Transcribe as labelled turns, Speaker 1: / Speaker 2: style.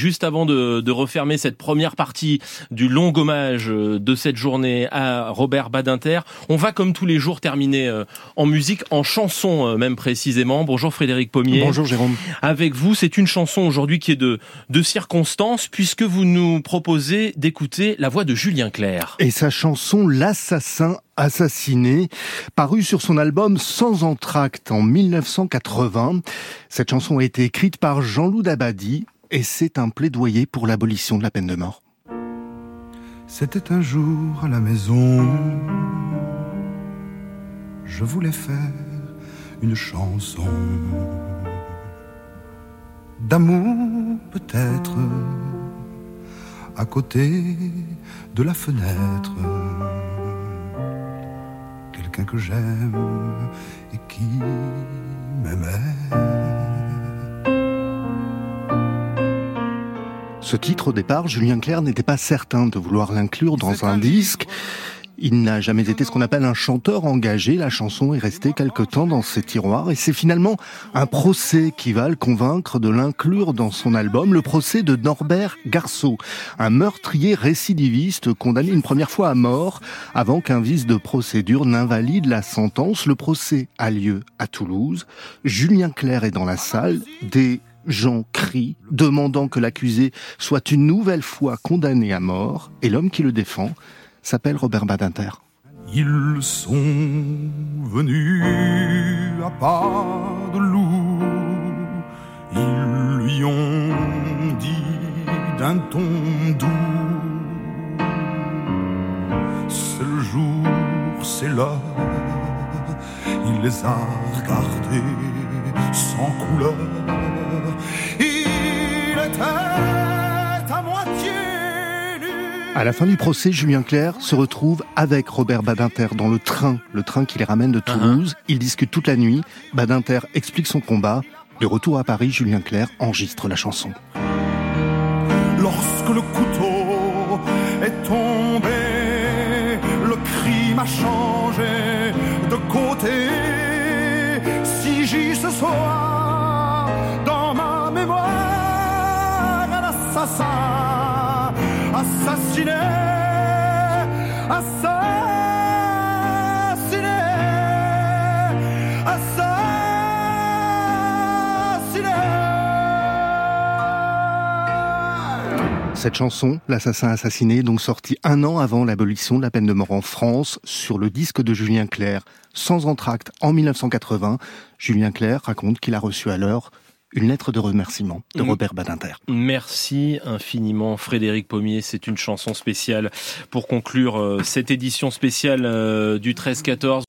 Speaker 1: juste avant de, de refermer cette première partie du long hommage de cette journée à Robert Badinter, on va comme tous les jours terminer en musique, en chanson même précisément. Bonjour Frédéric Pommier.
Speaker 2: Bonjour Jérôme.
Speaker 1: Avec vous, c'est une chanson aujourd'hui qui est de, de circonstance puisque vous nous proposez d'écouter la voix de Julien Clerc.
Speaker 2: Et sa chanson L'assassin assassiné, paru sur son album Sans entracte en 1980. Cette chanson a été écrite par Jean-Loup Dabadi et c'est un plaidoyer pour l'abolition de la peine de mort.
Speaker 3: C'était un jour à la maison, je voulais faire une chanson d'amour peut-être à côté de la fenêtre quelqu'un que j'aime
Speaker 2: Ce titre, au départ, Julien Clerc n'était pas certain de vouloir l'inclure dans un disque. Il n'a jamais été ce qu'on appelle un chanteur engagé. La chanson est restée quelque temps dans ses tiroirs et c'est finalement un procès qui va le convaincre de l'inclure dans son album, le procès de Norbert Garceau, un meurtrier récidiviste condamné une première fois à mort avant qu'un vice de procédure n'invalide la sentence. Le procès a lieu à Toulouse. Julien Clerc est dans la salle. Des gens crient, demandant que l'accusé soit une nouvelle fois condamné à mort, et l'homme qui le défend s'appelle Robert Badinter.
Speaker 3: Ils sont venus à pas de loup, ils lui ont dit d'un ton doux, c'est le jour, c'est l'heure, il les a regardés sans couleur, il était
Speaker 2: À la fin du procès, Julien Clerc se retrouve avec Robert Badinter dans le train, le train qui les ramène de Toulouse. Uh-huh. Ils discutent toute la nuit. Badinter explique son combat. De retour à Paris, Julien Clerc enregistre la chanson.
Speaker 3: Lorsque le couteau est tombé, le crime a changé de côté. Si j'y ce soir, assassin assassiné, assassiné, assassiné.
Speaker 2: Cette chanson, L'assassin assassiné, donc sortie un an avant l'abolition de la peine de mort en France, sur le disque de Julien Clerc, sans entracte en 1980. Julien Clerc raconte qu'il a reçu alors une lettre de remerciement de mm. Robert Badinter.
Speaker 1: Merci infiniment Frédéric Pommier, c'est une chanson spéciale pour conclure euh, cette édition spéciale euh, du 13-14.